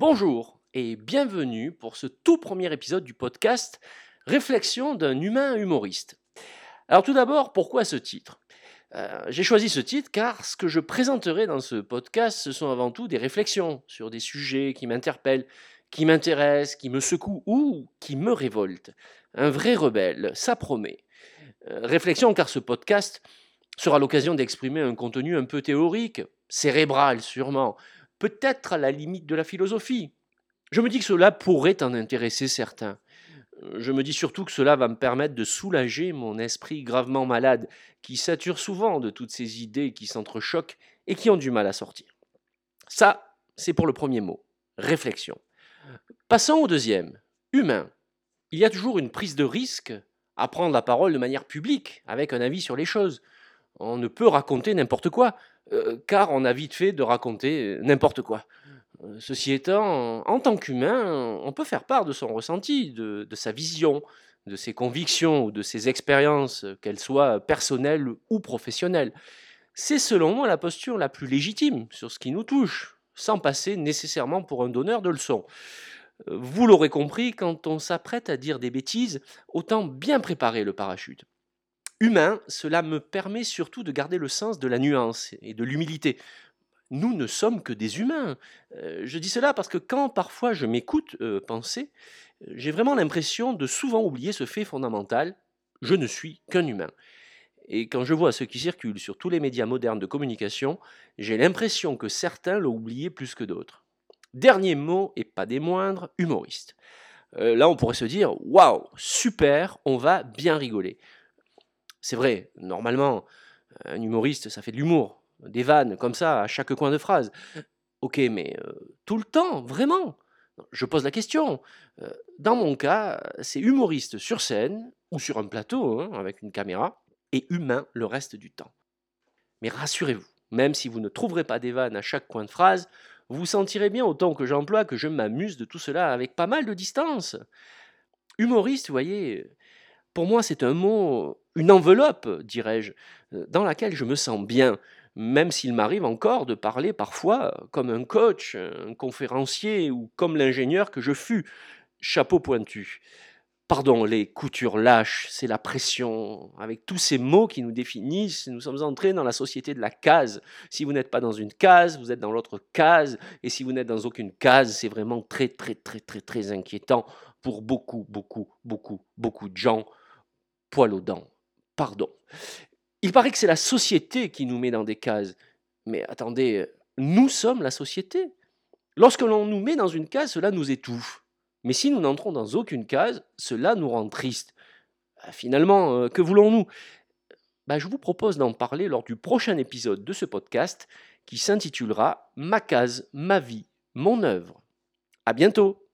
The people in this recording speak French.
Bonjour et bienvenue pour ce tout premier épisode du podcast Réflexion d'un humain humoriste. Alors tout d'abord, pourquoi ce titre? Euh, J'ai choisi ce titre car ce que je présenterai dans ce podcast, ce sont avant tout des réflexions sur des sujets qui m'interpellent, qui m'intéressent, qui me secouent ou qui me révoltent. Un vrai rebelle, ça promet. Euh, réflexion car ce podcast sera l'occasion d'exprimer un contenu un peu théorique, cérébral sûrement, peut-être à la limite de la philosophie. Je me dis que cela pourrait en intéresser certains. Je me dis surtout que cela va me permettre de soulager mon esprit gravement malade, qui sature souvent de toutes ces idées qui s'entrechoquent et qui ont du mal à sortir. Ça, c'est pour le premier mot, réflexion. Passons au deuxième, humain. Il y a toujours une prise de risque à prendre la parole de manière publique, avec un avis sur les choses. On ne peut raconter n'importe quoi, car on a vite fait de raconter euh, n'importe quoi. Euh, Ceci étant, en tant qu'humain, on peut faire part de son ressenti, de, sa vision, de ses convictions ou de ses expériences, qu'elles soient personnelles ou professionnelles. C'est selon moi la posture la plus légitime sur ce qui nous touche, sans passer nécessairement pour un donneur de leçons. Euh, Vous l'aurez compris, quand on s'apprête à dire des bêtises, autant bien préparer le parachute. Humain, cela me permet surtout de garder le sens de la nuance et de l'humilité. Nous ne sommes que des humains. Euh, je dis cela parce que quand parfois je m'écoute euh, penser, euh, j'ai vraiment l'impression de souvent oublier ce fait fondamental. Je ne suis qu'un humain. Et quand je vois ce qui circule sur tous les médias modernes de communication, j'ai l'impression que certains l'ont oublié plus que d'autres. Dernier mot, et pas des moindres, humoriste. Là, on pourrait se dire, waouh, super, on va bien rigoler. C'est vrai, normalement, un humoriste, ça fait de l'humour, des vannes comme ça à chaque coin de phrase. Ok, mais euh, tout le temps, vraiment Je pose la question. Euh, Dans mon cas, c'est humoriste sur scène ou sur un plateau hein, avec une caméra et humain le reste du temps. Mais rassurez-vous, même si vous ne trouverez pas des vannes à chaque coin de phrase, vous sentirez bien autant que j'emploie que je m'amuse de tout cela avec pas mal de distance. Humoriste, vous voyez, pour moi c'est un mot, une enveloppe, dirais-je, euh, dans laquelle je me sens bien, même s'il m'arrive encore de parler parfois comme un coach, un conférencier ou comme l'ingénieur que je fus, chapeau pointu. Pardon, les coutures lâches, c'est la pression. Avec tous ces mots qui nous définissent, nous sommes entrés dans la société de la case. Si vous n'êtes pas dans une case, vous êtes dans l'autre case. Et si vous n'êtes dans aucune case, c'est vraiment très, très, très, très, très inquiétant pour beaucoup, beaucoup, beaucoup, beaucoup de gens. Poil aux dents. Pardon. Il paraît que c'est la société qui nous met dans des cases. Mais attendez, nous sommes la société. Lorsque l'on nous met dans une case, cela nous étouffe. Mais si nous n'entrons dans aucune case, cela nous rend tristes. Ah, Finalement, euh, que voulons-nous? Bah, Je vous propose d'en parler lors du prochain épisode de ce podcast qui s'intitulera Ma case, ma vie, mon œuvre. À bientôt